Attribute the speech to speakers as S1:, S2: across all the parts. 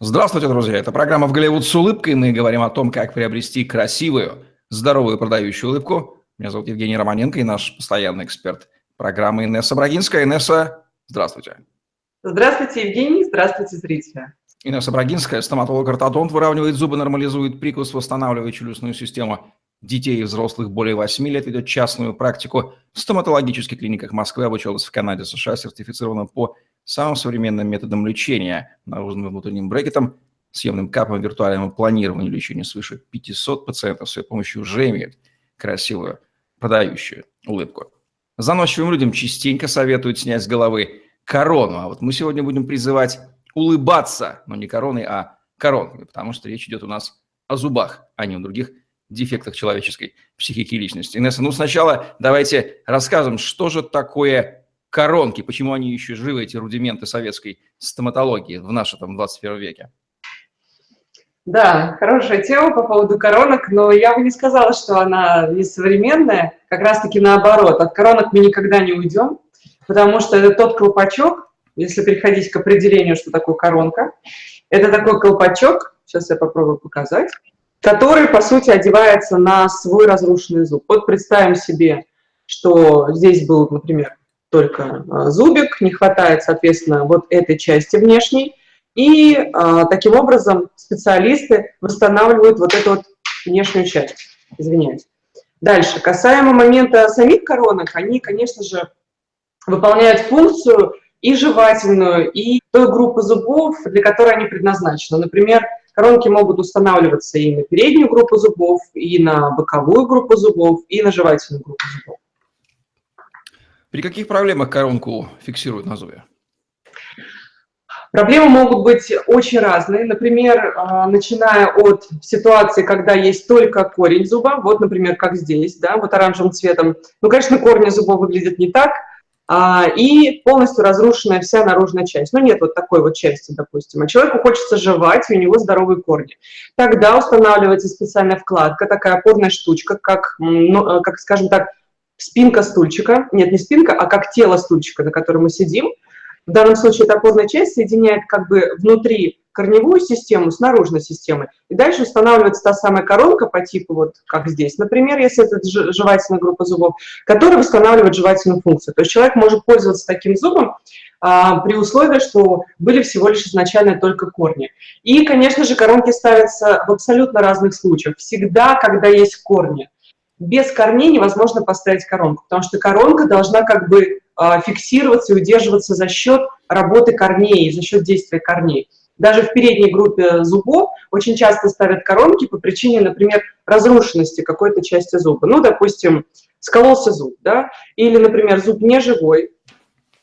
S1: Здравствуйте, друзья! Это программа «В Голливуд с улыбкой». Мы говорим о том, как приобрести красивую, здоровую продающую улыбку. Меня зовут Евгений Романенко и наш постоянный эксперт программы Инесса Брагинская. Инесса, здравствуйте.
S2: Здравствуйте, Евгений. Здравствуйте, зрители.
S1: Инесса Брагинская, стоматолог-ортодонт, выравнивает зубы, нормализует прикус, восстанавливает челюстную систему детей и взрослых более 8 лет, ведет частную практику в стоматологических клиниках Москвы, обучалась в Канаде, США, сертифицирована по самым современным методом лечения, наружным внутренним брекетом, съемным капом, виртуальному планированию лечения свыше 500 пациентов с ее помощью уже имеют красивую, продающую улыбку. Заносчивым людям частенько советуют снять с головы корону, а вот мы сегодня будем призывать улыбаться, но не короной, а коронками, потому что речь идет у нас о зубах, а не о других дефектах человеческой психики и личности. Инесса, ну сначала давайте расскажем, что же такое коронки, почему они еще живы, эти рудименты советской стоматологии в нашем там, 21 веке?
S2: Да, хорошая тема по поводу коронок, но я бы не сказала, что она не современная, как раз-таки наоборот. От коронок мы никогда не уйдем, потому что это тот колпачок, если переходить к определению, что такое коронка, это такой колпачок, сейчас я попробую показать, который, по сути, одевается на свой разрушенный зуб. Вот представим себе, что здесь был, например, только а, зубик, не хватает, соответственно, вот этой части внешней. И а, таким образом специалисты восстанавливают вот эту вот внешнюю часть. Извиняюсь. Дальше, касаемо момента самих коронок, они, конечно же, выполняют функцию и жевательную, и той группы зубов, для которой они предназначены. Например, коронки могут устанавливаться и на переднюю группу зубов, и на боковую группу зубов, и на жевательную группу зубов.
S1: При каких проблемах коронку фиксируют на зубе?
S2: Проблемы могут быть очень разные. Например, а, начиная от ситуации, когда есть только корень зуба, вот, например, как здесь, да, вот оранжевым цветом. Ну, конечно, корни зубов выглядят не так, а, и полностью разрушенная вся наружная часть. Ну, нет вот такой вот части, допустим. А человеку хочется жевать, и у него здоровые корни. Тогда устанавливается специальная вкладка, такая опорная штучка, как, ну, как скажем так, спинка стульчика, нет, не спинка, а как тело стульчика, на котором мы сидим. В данном случае эта опорная часть соединяет как бы внутри корневую систему с наружной системой. И дальше устанавливается та самая коронка по типу, вот как здесь, например, если это жевательная группа зубов, которая восстанавливает жевательную функцию. То есть человек может пользоваться таким зубом а, при условии, что были всего лишь изначально только корни. И, конечно же, коронки ставятся в абсолютно разных случаях. Всегда, когда есть корни без корней невозможно поставить коронку, потому что коронка должна как бы а, фиксироваться и удерживаться за счет работы корней, за счет действия корней. Даже в передней группе зубов очень часто ставят коронки по причине, например, разрушенности какой-то части зуба. Ну, допустим, скололся зуб, да, или, например, зуб не живой,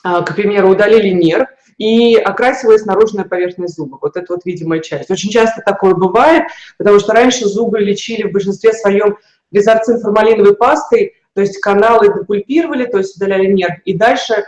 S2: а, к примеру, удалили нерв, и окрасилась наружная поверхность зуба. Вот это вот видимая часть. Очень часто такое бывает, потому что раньше зубы лечили в большинстве своем резорцин формалиновой пастой, то есть каналы депульпировали, то есть удаляли нерв, и дальше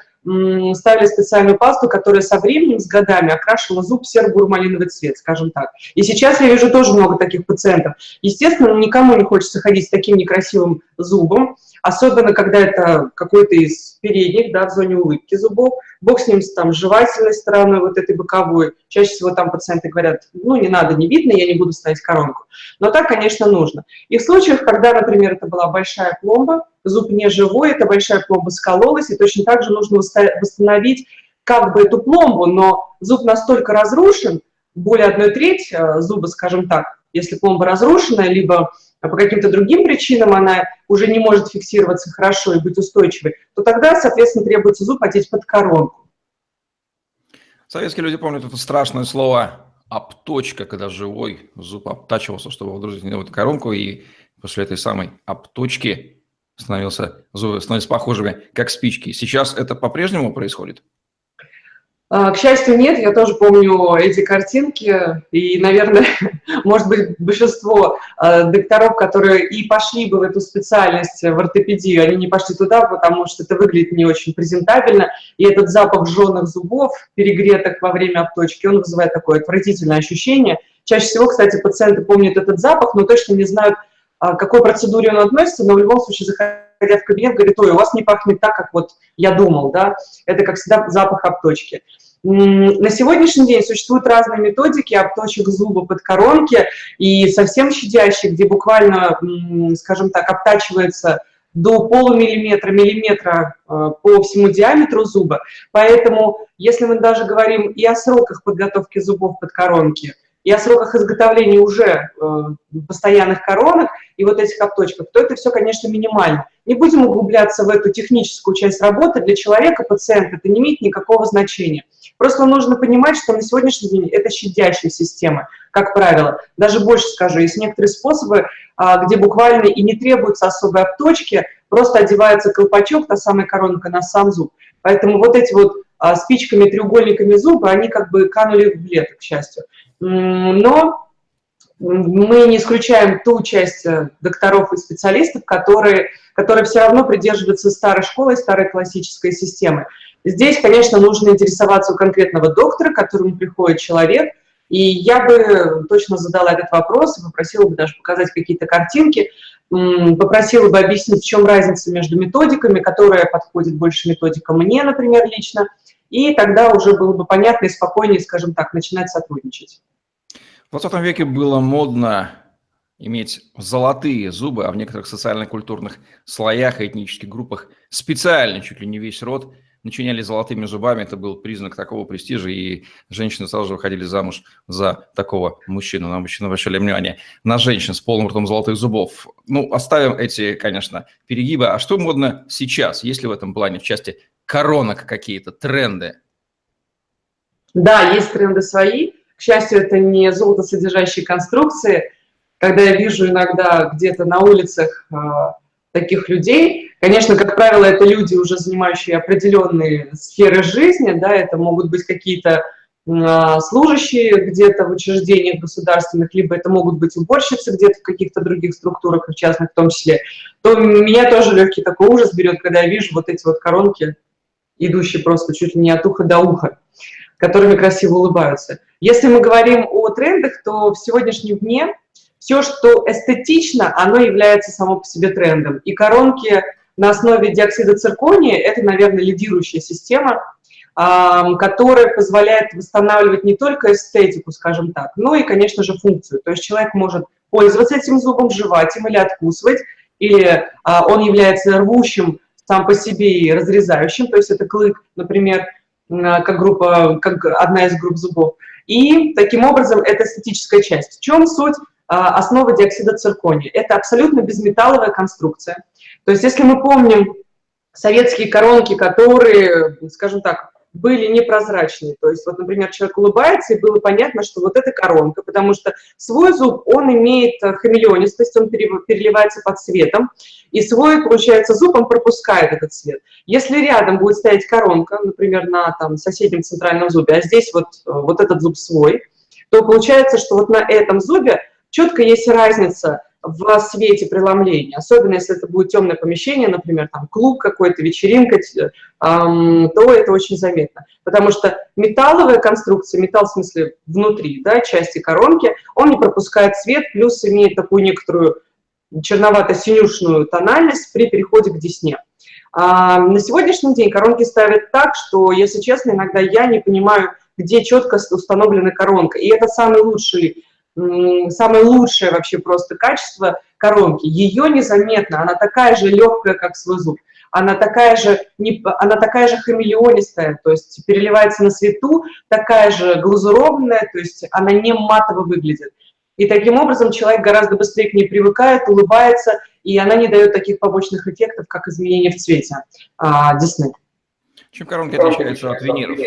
S2: ставили специальную пасту, которая со временем, с годами окрашивала зуб в серо-бурмалиновый цвет, скажем так. И сейчас я вижу тоже много таких пациентов. Естественно, никому не хочется ходить с таким некрасивым зубом, особенно когда это какой-то из передних, да, в зоне улыбки зубов, бог с ним, там, жевательной стороной, вот этой боковой. Чаще всего там пациенты говорят, ну, не надо, не видно, я не буду ставить коронку. Но так, конечно, нужно. И в случаях, когда, например, это была большая пломба, зуб не живой, эта большая пломба скололась, и точно так же нужно восстановить как бы эту пломбу, но зуб настолько разрушен, более одной трети э, зуба, скажем так, если пломба разрушена, либо а по каким-то другим причинам она уже не может фиксироваться хорошо и быть устойчивой, то тогда, соответственно, требуется зуб одеть под коронку.
S1: Советские люди помнят это страшное слово «обточка», когда живой зуб обтачивался, чтобы водрузить в коронку, и после этой самой обточки становился, зубы становились похожими, как спички. Сейчас это по-прежнему происходит?
S2: А, к счастью, нет, я тоже помню эти картинки, и, наверное, может быть, большинство а, докторов, которые и пошли бы в эту специальность, в ортопедию, они не пошли туда, потому что это выглядит не очень презентабельно, и этот запах жженых зубов, перегретых во время обточки, он вызывает такое отвратительное ощущение. Чаще всего, кстати, пациенты помнят этот запах, но точно не знают, а, к какой процедуре он относится, но в любом случае, заходя в кабинет, говорит, ой, у вас не пахнет так, как вот я думал, да, это, как всегда, запах обточки. На сегодняшний день существуют разные методики обточек зуба под коронки и совсем щадящие, где буквально, скажем так, обтачивается до полумиллиметра, миллиметра э, по всему диаметру зуба. Поэтому, если мы даже говорим и о сроках подготовки зубов под коронки, и о сроках изготовления уже э, постоянных коронок и вот этих обточков, то это все, конечно, минимально. Не будем углубляться в эту техническую часть работы. Для человека, пациента, это не имеет никакого значения. Просто нужно понимать, что на сегодняшний день это щадящая система, как правило. Даже больше скажу, есть некоторые способы, а, где буквально и не требуются особой обточки, просто одевается колпачок, та самая коронка на сам зуб. Поэтому вот эти вот а, спичками, треугольниками зуба, они как бы канули в лето, к счастью. Но мы не исключаем ту часть э, докторов и специалистов, которые, которые все равно придерживаются старой школы, старой классической системы. Здесь, конечно, нужно интересоваться у конкретного доктора, к которому приходит человек, и я бы точно задала этот вопрос, попросила бы даже показать какие-то картинки, попросила бы объяснить, в чем разница между методиками, которая подходит больше методика мне, например, лично, и тогда уже было бы понятно и спокойнее, скажем так, начинать сотрудничать.
S1: В 20 веке было модно иметь золотые зубы, а в некоторых социально-культурных слоях и этнических группах специально, чуть ли не весь род, начиняли золотыми зубами, это был признак такого престижа, и женщины сразу же выходили замуж за такого мужчину. На мужчин обращали внимание на женщин с полным ртом золотых зубов. Ну, оставим эти, конечно, перегибы. А что модно сейчас? Есть ли в этом плане, в части коронок какие-то, тренды?
S2: Да, есть тренды свои. К счастью, это не золотосодержащие конструкции. Когда я вижу иногда где-то на улицах а, таких людей. Конечно, как правило, это люди, уже занимающие определенные сферы жизни, да, это могут быть какие-то а, служащие где-то в учреждениях государственных, либо это могут быть уборщицы где-то в каких-то других структурах, в частных в том числе, то меня тоже легкий такой ужас берет, когда я вижу вот эти вот коронки, идущие просто чуть ли не от уха до уха, которыми красиво улыбаются. Если мы говорим о трендах, то в сегодняшнем дне все, что эстетично, оно является само по себе трендом. И коронки на основе диоксида циркония – это, наверное, лидирующая система, которая позволяет восстанавливать не только эстетику, скажем так, но и, конечно же, функцию. То есть человек может пользоваться этим зубом, жевать им или откусывать, или а, он является рвущим сам по себе и разрезающим, то есть это клык, например, как группа, как одна из групп зубов. И таким образом это эстетическая часть. В чем суть а, основа диоксида циркония. Это абсолютно безметалловая конструкция. То есть если мы помним советские коронки, которые, скажем так, были непрозрачные. То есть, вот, например, человек улыбается, и было понятно, что вот это коронка, потому что свой зуб, он имеет хамелеонистость, он переливается под цветом, и свой, получается, зуб, он пропускает этот цвет. Если рядом будет стоять коронка, например, на там, соседнем центральном зубе, а здесь вот, вот этот зуб свой, то получается, что вот на этом зубе четко есть разница в свете преломления, особенно если это будет темное помещение, например, там клуб какой-то, вечеринка, то это очень заметно. Потому что металловая конструкция, металл в смысле внутри, да, части коронки, он не пропускает свет, плюс имеет такую некоторую черновато-синюшную тональность при переходе к десне. А, на сегодняшний день коронки ставят так, что, если честно, иногда я не понимаю, где четко установлена коронка. И это самый лучший самое лучшее вообще просто качество коронки. Ее незаметно, она такая же легкая, как свой зуб. Она такая же, не, она такая же хамелеонистая, то есть переливается на свету, такая же глазурованная, то есть она не матово выглядит. И таким образом человек гораздо быстрее к ней привыкает, улыбается, и она не дает таких побочных эффектов, как изменение в цвете а, десны.
S1: Чем коронки отличаются от виниров?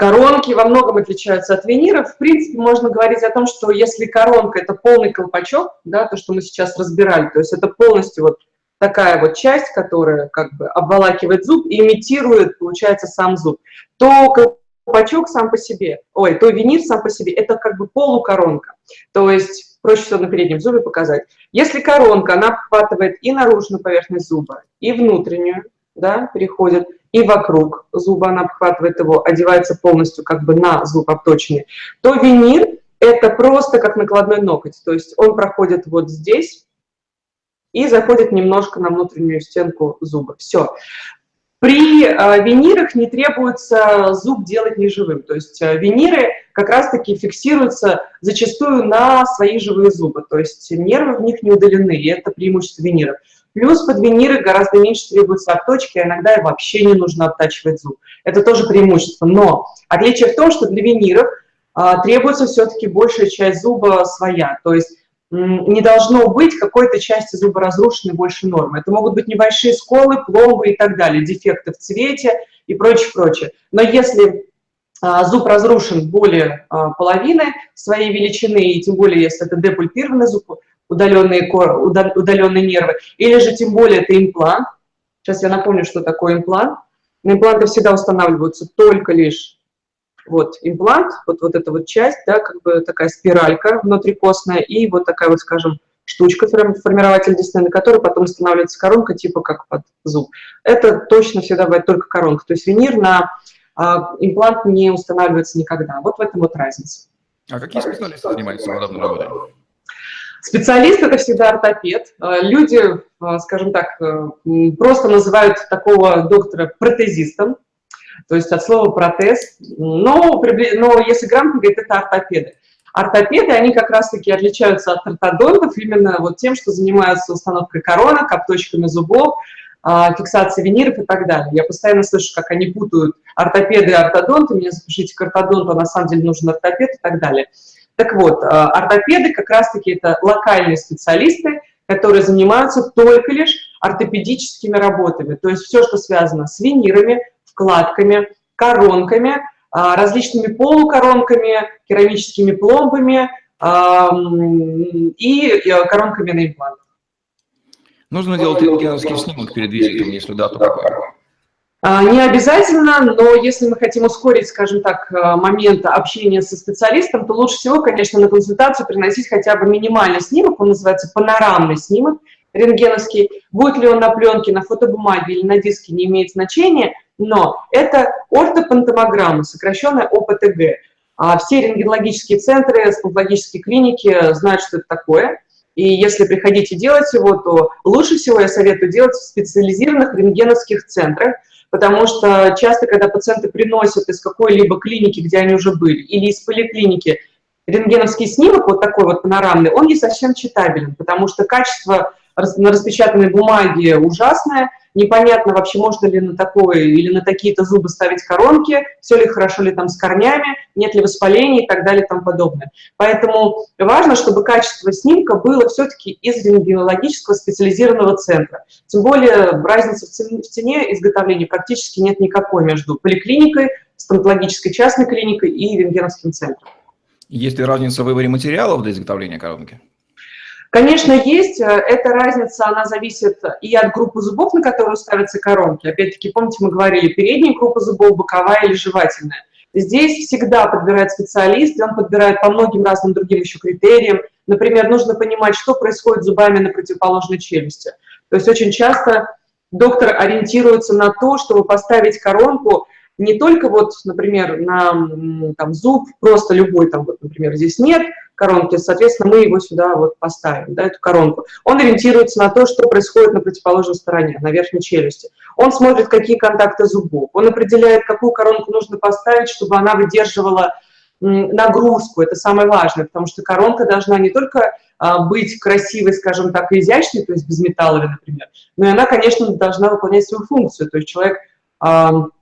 S2: Коронки во многом отличаются от виниров. В принципе, можно говорить о том, что если коронка – это полный колпачок, да, то, что мы сейчас разбирали, то есть это полностью вот такая вот часть, которая как бы обволакивает зуб и имитирует, получается, сам зуб, то колпачок сам по себе, ой, то винир сам по себе – это как бы полукоронка. То есть проще всего на переднем зубе показать. Если коронка, она обхватывает и наружную поверхность зуба, и внутреннюю, да, переходит – и вокруг зуба она обхватывает его, одевается полностью как бы на зуб обточенный, то винир – это просто как накладной ноготь, то есть он проходит вот здесь и заходит немножко на внутреннюю стенку зуба. Все. При э, винирах не требуется зуб делать неживым, то есть э, виниры как раз-таки фиксируются зачастую на свои живые зубы, то есть нервы в них не удалены, и это преимущество виниров. Плюс под виниры гораздо меньше требуется обточки, а иногда и вообще не нужно обтачивать зуб. Это тоже преимущество. Но отличие в том, что для виниров а, требуется все-таки большая часть зуба своя. То есть не должно быть какой-то части зуба разрушенной больше нормы. Это могут быть небольшие сколы, пломбы и так далее, дефекты в цвете и прочее, прочее. Но если а, зуб разрушен более а, половины своей величины, и тем более, если это депульпированный зуб, удаленные, удаленные нервы, или же тем более это имплант. Сейчас я напомню, что такое имплант. Импланты всегда устанавливаются только лишь вот имплант, вот, вот эта вот часть, да, как бы такая спиралька внутрикостная, и вот такая вот, скажем, штучка, формирователь десны, на которой потом устанавливается коронка, типа как под зуб. Это точно всегда бывает только коронка. То есть винир на а, имплант не устанавливается никогда. Вот в этом вот разница.
S1: А какие специалисты занимаются подобной работой?
S2: Специалист – это всегда ортопед. А, люди, а, скажем так, э, просто называют такого доктора протезистом, то есть от слова протез. Но, но если грамотно говорить, это ортопеды. Ортопеды, они как раз-таки отличаются от ортодонтов именно вот тем, что занимаются установкой коронок, обточками зубов, а, фиксацией виниров и так далее. Я постоянно слышу, как они путают ортопеды и ортодонты, меня запишите к ортодонту, а на самом деле нужен ортопед и так далее. Так вот, а, ортопеды как раз-таки это локальные специалисты, которые занимаются только лишь ортопедическими работами. То есть все, что связано с винирами, вкладками, коронками, а, различными полукоронками, керамическими пломбами и коронками на имплант.
S1: Нужно делать рентгеновский снимок перед визитом, если да, то какой?
S2: А, не обязательно, но если мы хотим ускорить, скажем так, э, момент общения со специалистом, то лучше всего, конечно, на консультацию приносить хотя бы минимальный снимок, он называется панорамный снимок рентгеновский. Будет ли он на пленке, на фотобумаге или на диске, не имеет значения, но это ортопантомограмма, сокращенная ОПТГ. А все рентгенологические центры, стоматологические клиники знают, что это такое. И если приходите делать его, то лучше всего я советую делать в специализированных рентгеновских центрах, потому что часто, когда пациенты приносят из какой-либо клиники, где они уже были, или из поликлиники, рентгеновский снимок, вот такой вот панорамный, он не совсем читабелен, потому что качество на распечатанной бумаге ужасное, непонятно вообще, можно ли на такое или на такие-то зубы ставить коронки, все ли хорошо ли там с корнями, нет ли воспаления и так далее и тому подобное. Поэтому важно, чтобы качество снимка было все-таки из рентгенологического специализированного центра. Тем более разницы в цене изготовления практически нет никакой между поликлиникой, стоматологической частной клиникой и рентгеновским центром.
S1: Есть ли разница в выборе материалов для изготовления коронки?
S2: Конечно, есть. Э, эта разница, она зависит и от группы зубов, на которую ставятся коронки. Опять-таки, помните, мы говорили, передняя группа зубов, боковая или жевательная. Здесь всегда подбирает специалист, и он подбирает по многим разным другим еще критериям. Например, нужно понимать, что происходит с зубами на противоположной челюсти. То есть очень часто доктор ориентируется на то, чтобы поставить коронку не только вот, например, на там, зуб, просто любой, там, вот, например, здесь нет, коронки, соответственно, мы его сюда вот поставим, да, эту коронку. Он ориентируется на то, что происходит на противоположной стороне, на верхней челюсти. Он смотрит, какие контакты зубов. Он определяет, какую коронку нужно поставить, чтобы она выдерживала нагрузку. Это самое важное, потому что коронка должна не только а, быть красивой, скажем так, изящной, то есть без металла, например, но и она, конечно, должна выполнять свою функцию. То есть человек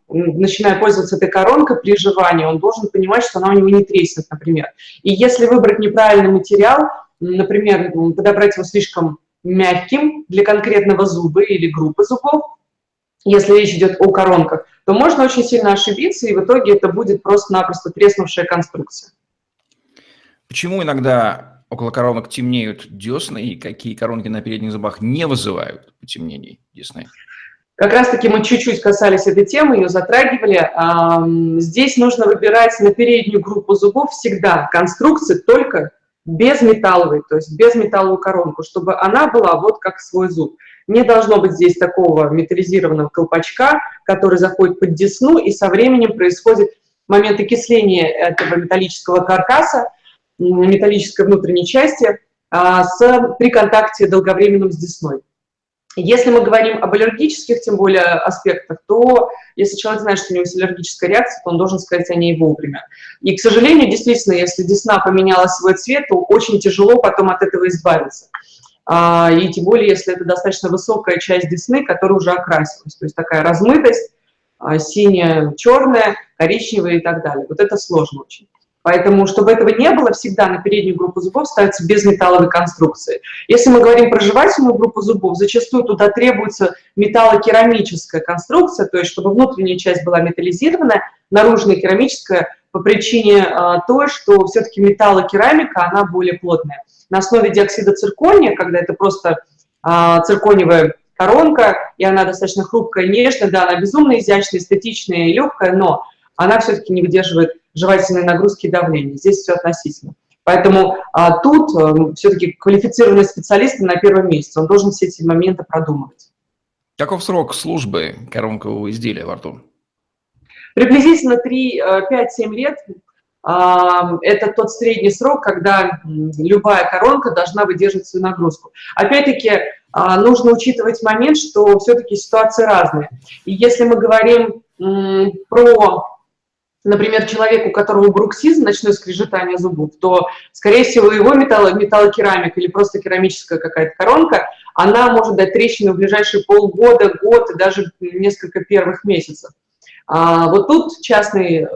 S2: начиная пользоваться этой коронкой при жевании, он должен понимать, что она у него не треснет, например. И если выбрать неправильный материал, например, подобрать его слишком мягким для конкретного зуба или группы зубов, если речь идет о коронках, то можно очень сильно ошибиться, и в итоге это будет просто-напросто треснувшая конструкция.
S1: Почему иногда около коронок темнеют десны, и какие коронки на передних зубах не вызывают потемнений десны?
S2: Как раз-таки мы чуть-чуть касались этой темы, ее затрагивали. Здесь нужно выбирать на переднюю группу зубов всегда конструкции только без металловой, то есть без металловую коронку, чтобы она была вот как свой зуб. Не должно быть здесь такого металлизированного колпачка, который заходит под десну, и со временем происходит момент окисления этого металлического каркаса, металлической внутренней части, а, с, при контакте долговременном с десной. Если мы говорим об аллергических, тем более, аспектах, то если человек знает, что у него есть аллергическая реакция, то он должен сказать о ней вовремя. И, к сожалению, действительно, если десна поменяла свой цвет, то очень тяжело потом от этого избавиться. А, и тем более, если это достаточно высокая часть десны, которая уже окрасилась. То есть такая размытость, а, синяя, черная, коричневая и так далее. Вот это сложно очень. Поэтому, чтобы этого не было, всегда на переднюю группу зубов ставится безметалловые конструкции. Если мы говорим про жевательную группу зубов, зачастую туда требуется металлокерамическая конструкция, то есть чтобы внутренняя часть была металлизированная, наружная керамическая, по причине а, той, что все-таки металлокерамика, она более плотная. На основе диоксида циркония, когда это просто а, циркониевая коронка, и она достаточно хрупкая, нежная, да, она безумно изящная, эстетичная и легкая, но она все-таки не выдерживает жевательной нагрузки и давления. Здесь все относительно. Поэтому а, тут а, все-таки квалифицированный специалист на первом месте. Он должен все эти моменты продумывать.
S1: Каков срок службы коронкового изделия во рту?
S2: Приблизительно 3-5-7 лет. А, это тот средний срок, когда любая коронка должна выдерживать свою нагрузку. Опять-таки, а, нужно учитывать момент, что все-таки ситуации разные. И если мы говорим про например, человек, у которого бруксизм, ночное скрежетание зубов, то, скорее всего, его металло, металлокерамика или просто керамическая какая-то коронка, она может дать трещину в ближайшие полгода, год и даже несколько первых месяцев. А вот тут частный э,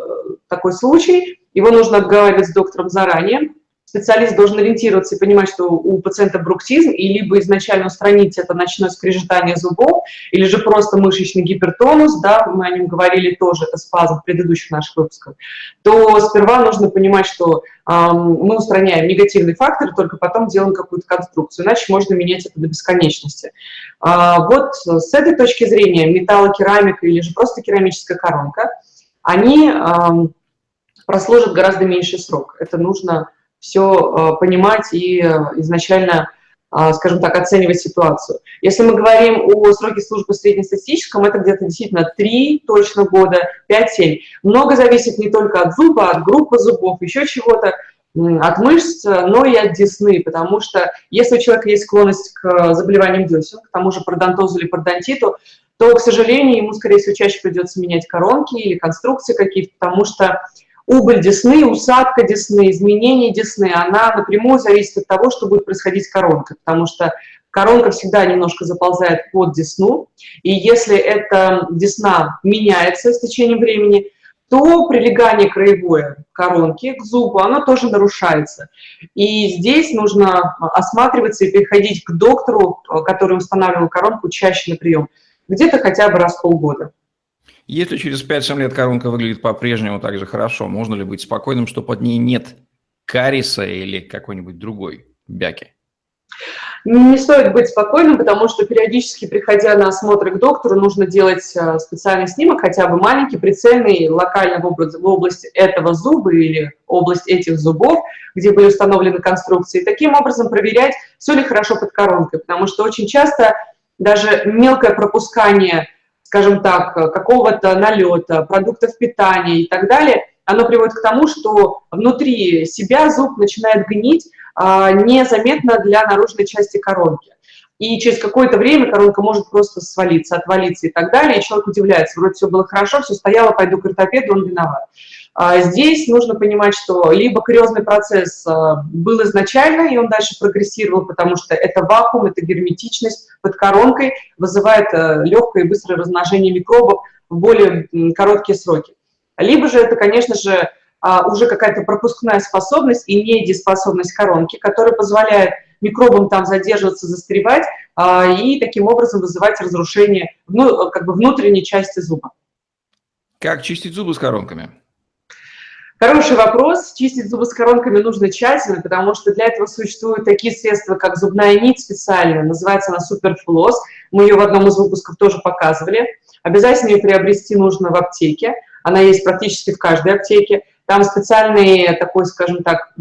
S2: такой случай, его нужно обговаривать с доктором заранее, специалист должен ориентироваться и понимать, что у пациента бруксизм, и либо изначально устранить это ночное скрежетание зубов, или же просто мышечный гипертонус, да, мы о нем говорили тоже, это спазм в предыдущих наших выпусках, то сперва нужно понимать, что э, мы устраняем негативный фактор, только потом делаем какую-то конструкцию, иначе можно менять это до бесконечности. А, вот с этой точки зрения металлокерамика или же просто керамическая коронка, они э, прослужат гораздо меньший срок. Это нужно все э, понимать и э, изначально, э, скажем так, оценивать ситуацию. Если мы говорим о сроке службы среднестатистическом, это где-то действительно 3 точно года, 5-7. Много зависит не только от зуба, от группы зубов, еще чего-то, от мышц, но и от десны, потому что если у человека есть склонность к заболеваниям десен, к тому же пародонтозу или пародонтиту, то, к сожалению, ему, скорее всего, чаще придется менять коронки или конструкции какие-то, потому что убыль десны, усадка десны, изменение десны, она напрямую зависит от того, что будет происходить с коронкой, потому что коронка всегда немножко заползает под десну, и если эта десна меняется с течением времени, то прилегание краевое коронки к зубу, оно тоже нарушается. И здесь нужно осматриваться и переходить к доктору, который устанавливал коронку, чаще на прием, где-то хотя бы раз в полгода.
S1: Если через 5-7 лет коронка выглядит по-прежнему так же хорошо, можно ли быть спокойным, что под ней нет кариеса или какой-нибудь другой бяки?
S2: Не стоит быть спокойным, потому что периодически, приходя на осмотр к доктору, нужно делать э, специальный снимок, хотя бы маленький, прицельный, локально в область этого зуба или область этих зубов, где были установлены конструкции. Таким образом проверять, все ли хорошо под коронкой, потому что очень часто даже мелкое пропускание скажем так, какого-то налета, продуктов питания и так далее, оно приводит к тому, что внутри себя зуб начинает гнить а, незаметно для наружной части коронки. И через какое-то время коронка может просто свалиться, отвалиться и так далее, и человек удивляется, вроде все было хорошо, все стояло, пойду к ортопеду, он виноват. А здесь нужно понимать, что либо кариозный процесс а, был изначально, и он дальше прогрессировал, потому что это вакуум, это герметичность под коронкой вызывает а, легкое и быстрое размножение микробов в более короткие сроки. Либо же это, конечно же, уже какая-то пропускная способность и недееспособность коронки, которая позволяет микробам там задерживаться, застревать и таким образом вызывать разрушение ну, как бы внутренней части зуба.
S1: Как чистить зубы с коронками?
S2: Хороший вопрос. Чистить зубы с коронками нужно тщательно, потому что для этого существуют такие средства, как зубная нить специальная, называется она Суперфлос. Мы ее в одном из выпусков тоже показывали. Обязательно ее приобрести нужно в аптеке. Она есть практически в каждой аптеке. Там специальный такой, скажем так,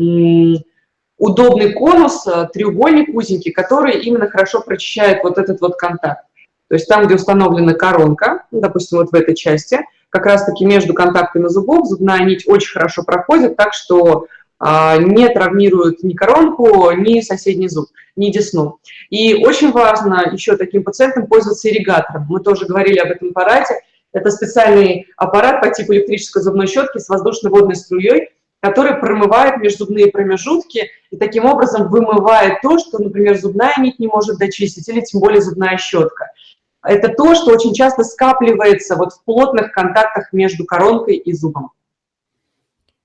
S2: удобный конус, э, треугольник узенький, который именно хорошо прочищает вот этот вот контакт. То есть там, где установлена коронка, ну, допустим, вот в этой части – как раз-таки между контактами зубов зубная нить очень хорошо проходит, так что а, не травмируют ни коронку, ни соседний зуб, ни десну. И очень важно еще таким пациентам пользоваться ирригатором. Мы тоже говорили об этом аппарате. Это специальный аппарат по типу электрической зубной щетки с воздушно-водной струей, который промывает межзубные промежутки и таким образом вымывает то, что, например, зубная нить не может дочистить или тем более зубная щетка. Это то, что очень часто скапливается вот в плотных контактах между коронкой и зубом.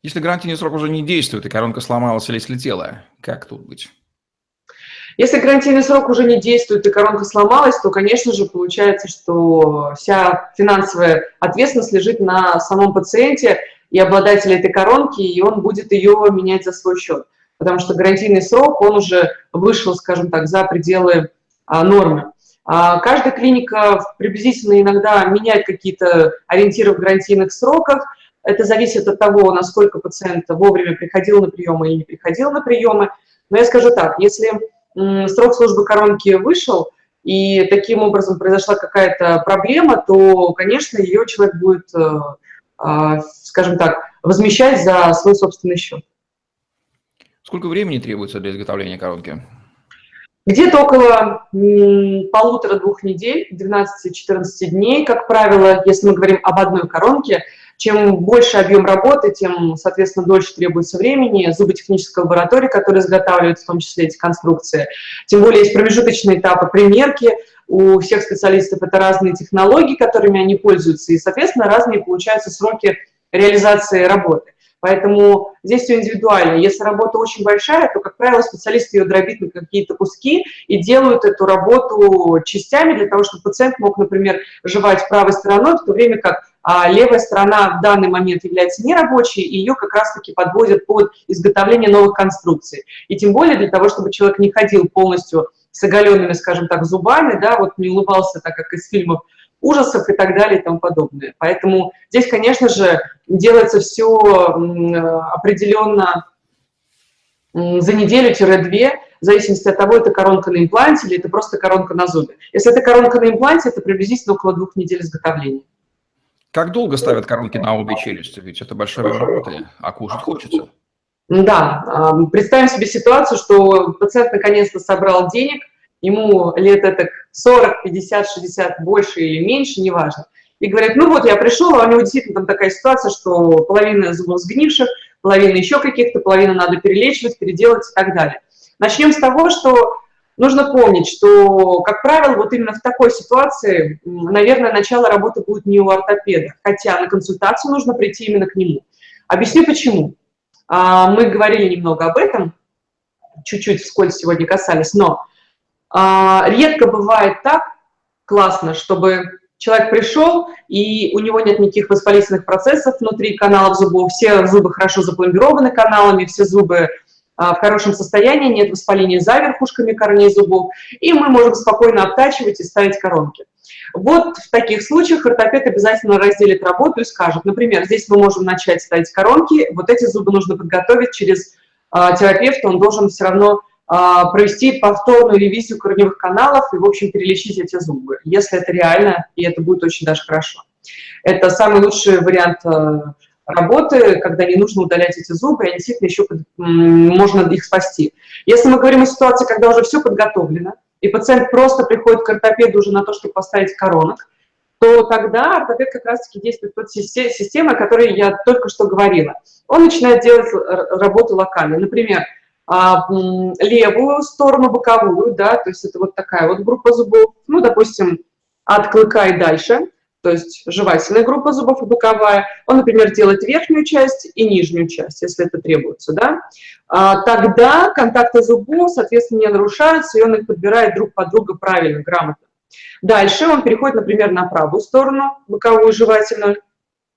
S1: Если гарантийный срок уже не действует, и коронка сломалась или слетела, как тут быть?
S2: Если гарантийный срок уже не действует и коронка сломалась, то, конечно же, получается, что вся финансовая ответственность лежит на самом пациенте и обладателе этой коронки, и он будет ее менять за свой счет. Потому что гарантийный срок, он уже вышел, скажем так, за пределы а, нормы. А, каждая клиника приблизительно иногда меняет какие-то ориентиры в гарантийных сроках, это зависит от того, насколько пациент вовремя приходил на приемы или не приходил на приемы. Но я скажу так, если срок службы коронки вышел, и таким образом произошла какая-то проблема, то, конечно, ее человек будет, э, а, скажем так, возмещать за свой собственный счет.
S1: Сколько времени требуется для изготовления коронки?
S2: Где-то около полутора-двух недель, 12-14 дней, как правило, если мы говорим об одной коронке – чем больше объем работы, тем, соответственно, дольше требуется времени. Зуботехническая лаборатория, которая изготавливает в том числе эти конструкции. Тем более есть промежуточные этапы примерки. У всех специалистов это разные технологии, которыми они пользуются, и, соответственно, разные получаются сроки реализации работы. Поэтому здесь все индивидуально. Если работа очень большая, то, как правило, специалисты ее дробят на какие-то куски и делают эту работу частями для того, чтобы пациент мог, например, жевать правой стороной, в то время как а левая сторона в данный момент является нерабочей, и ее как раз-таки подводят под изготовление новых конструкций. И тем более для того, чтобы человек не ходил полностью с оголенными, скажем так, зубами, да, вот не улыбался, так как из фильмов ужасов и так далее и тому подобное. Поэтому здесь, конечно же, делается все определенно за неделю-две, в зависимости от того, это коронка на импланте или это просто коронка на зубе. Если это коронка на импланте, это приблизительно около двух недель изготовления.
S1: Как долго ставят коронки на обе челюсти? Ведь это большая работа, а кушать хочется.
S2: Да, представим себе ситуацию, что пациент наконец-то собрал денег, ему лет это 40, 50, 60, больше или меньше, неважно. И говорят, ну вот я пришел, а у него действительно там такая ситуация, что половина зубов сгнивших, половина еще каких-то, половина надо перелечивать, переделать и так далее. Начнем с того, что Нужно помнить, что, как правило, вот именно в такой ситуации, наверное, начало работы будет не у ортопеда, хотя на консультацию нужно прийти именно к нему. Объясню почему. А, мы говорили немного об этом, чуть-чуть вскользь сегодня касались, но редко бывает так классно, чтобы человек пришел, и у него нет никаких воспалительных процессов внутри каналов зубов, все зубы хорошо запломбированы каналами, все зубы а, в хорошем состоянии, нет воспаления за верхушками корней зубов, и мы можем спокойно обтачивать и ставить коронки. Вот в таких случаях ортопед обязательно разделит работу и скажет, например, здесь мы можем начать ставить коронки, вот эти зубы нужно подготовить через э, терапевта, он должен все равно провести повторную ревизию корневых каналов и, в общем, перелечить эти зубы, если это реально, и это будет очень даже хорошо. Это самый лучший вариант э, работы, когда не нужно удалять эти зубы, и они действительно еще можно их спасти. Если мы говорим о ситуации, когда уже все подготовлено, и пациент просто приходит к ортопеду уже на то, чтобы поставить коронок, то тогда ортопед как раз-таки действует под системой, о которой я только что говорила. Он начинает делать работу локально. Например, а, левую сторону, боковую, да, то есть это вот такая вот группа зубов, ну, допустим, от клыка и дальше – то есть жевательная группа зубов и боковая, он, например, делает верхнюю часть и нижнюю часть, если это требуется, да, а, тогда контакты зубов, соответственно, не нарушаются, и он их подбирает друг под друга правильно, грамотно. Дальше он переходит, например, на правую сторону, боковую жевательную,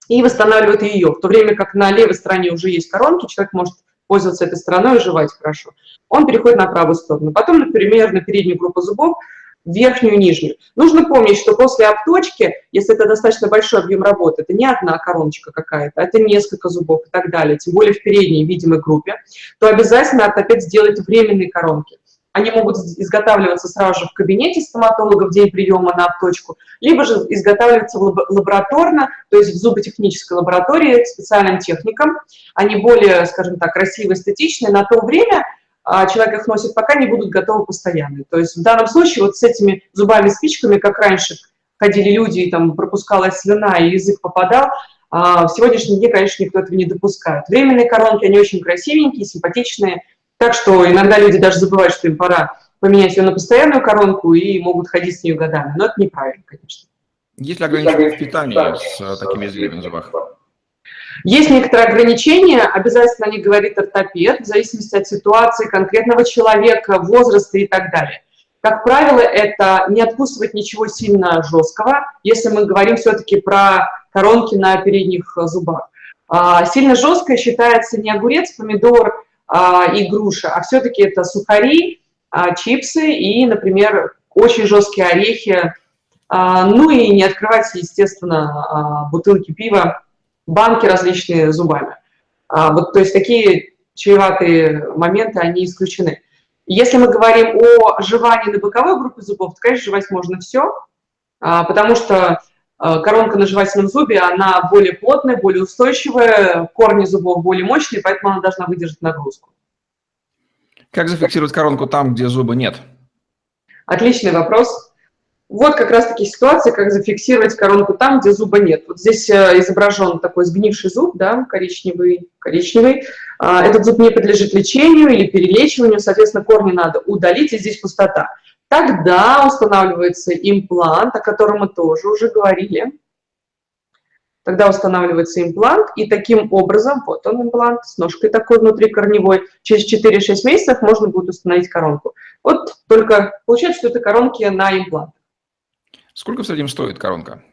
S2: и восстанавливает ее, в то время как на левой стороне уже есть коронки, человек может пользоваться этой стороной и жевать хорошо. Он переходит на правую сторону. Потом, например, на переднюю группу зубов верхнюю и нижнюю. Нужно помнить, что после обточки, если это достаточно большой объем работы, это не одна короночка какая-то, это несколько зубов и так далее, тем более в передней видимой группе, то обязательно ортопед сделает временные коронки. Они могут изготавливаться сразу же в кабинете стоматолога в день приема на обточку, либо же изготавливаться лабораторно, то есть в зуботехнической лаборатории специальным техникам. Они более, скажем так, красивые, эстетичные. На то время а человек их носит, пока не будут готовы постоянно. То есть в данном случае вот с этими зубами-спичками, как раньше ходили люди, и там пропускалась слюна, и язык попадал, а в сегодняшнем дне, конечно, никто этого не допускает. Временные коронки, они очень красивенькие, симпатичные, так что иногда люди даже забывают, что им пора поменять ее на постоянную коронку и могут ходить с нее годами. Но это неправильно, конечно.
S1: Есть ли ограничения в питании с э, такими изделиями на зубах?
S2: Есть некоторые ограничения, обязательно о них говорит ортопед, в зависимости от ситуации конкретного человека, возраста и так далее. Как правило, это не откусывать ничего сильно жесткого, если мы говорим все-таки про коронки на передних зубах. А, сильно жесткое считается не огурец, помидор а, и груша, а все-таки это сухари, а, чипсы и, например, очень жесткие орехи. Ну и не открывайте, естественно, бутылки пива банки различные зубами. А, вот, то есть такие чреватые моменты, они исключены. Если мы говорим о жевании на боковой группе зубов, то, конечно, жевать можно все, а, потому что а, коронка на жевательном зубе, она более плотная, более устойчивая, корни зубов более мощные, поэтому она должна выдержать нагрузку.
S1: Как зафиксировать коронку там, где зуба нет?
S2: Отличный вопрос. Вот как раз-таки ситуация, как зафиксировать коронку там, где зуба нет. Вот здесь э, изображен такой сгнивший зуб, да, коричневый, коричневый. А, этот зуб не подлежит лечению или перелечиванию, соответственно, корни надо удалить, и здесь пустота. Тогда устанавливается имплант, о котором мы тоже уже говорили. Тогда устанавливается имплант, и таким образом, вот он имплант с ножкой такой внутри корневой, через 4-6 месяцев можно будет установить коронку. Вот только получается, что это коронки на имплант.
S1: Сколько в среднем стоит коронка?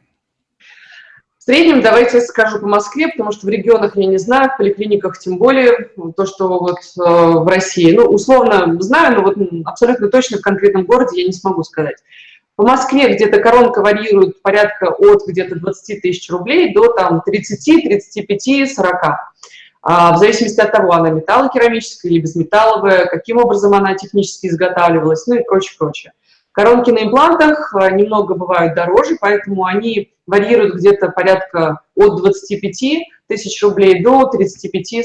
S2: Среднем, давайте скажу по Москве, потому что в регионах я не знаю, в поликлиниках тем более, то, что вот э, в России. Ну, условно знаю, но вот абсолютно точно в конкретном городе я не смогу сказать. По Москве где-то коронка варьирует порядка от где-то 20 тысяч рублей до там 30, 35, 40. А, в зависимости от того, она металлокерамическая или безметалловая, каким образом она технически изготавливалась, ну и прочее, прочее. Коронки на имплантах э, немного бывают дороже, поэтому они варьируют где-то порядка от 25 тысяч рублей до 35-40.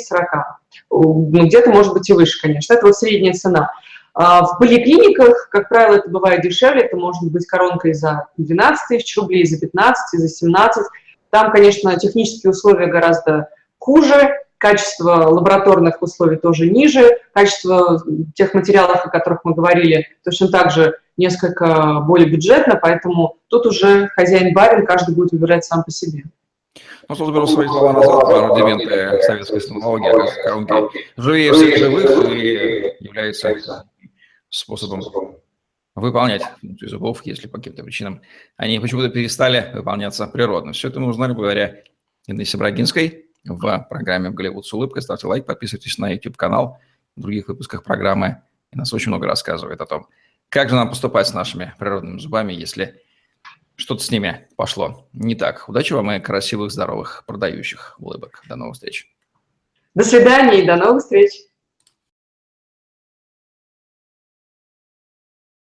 S2: Ну, где-то, может быть, и выше, конечно. Это вот средняя цена. А в поликлиниках, как правило, это бывает дешевле. Это может быть коронка и за 12 тысяч рублей, за 15, и за 17. Там, конечно, технические условия гораздо хуже, качество лабораторных условий тоже ниже, качество тех материалов, о которых мы говорили, точно так же несколько более бюджетно, поэтому тут уже хозяин-барин, каждый будет выбирать сам по себе.
S1: Ну, тут беру свои слова назад рудименты советской стоматологии, как коронки живее всех живых и является способом выполнять функцию зубов, если по каким-то причинам они почему-то перестали выполняться природно. Все это мы узнали благодаря Инессе Брагинской в программе «Голливуд с улыбкой». Ставьте лайк, подписывайтесь на YouTube-канал. В других выпусках программы и нас очень много рассказывает о том, как же нам поступать с нашими природными зубами, если что-то с ними пошло не так? Удачи вам и красивых, здоровых, продающих улыбок. До новых встреч.
S2: До свидания и до новых встреч.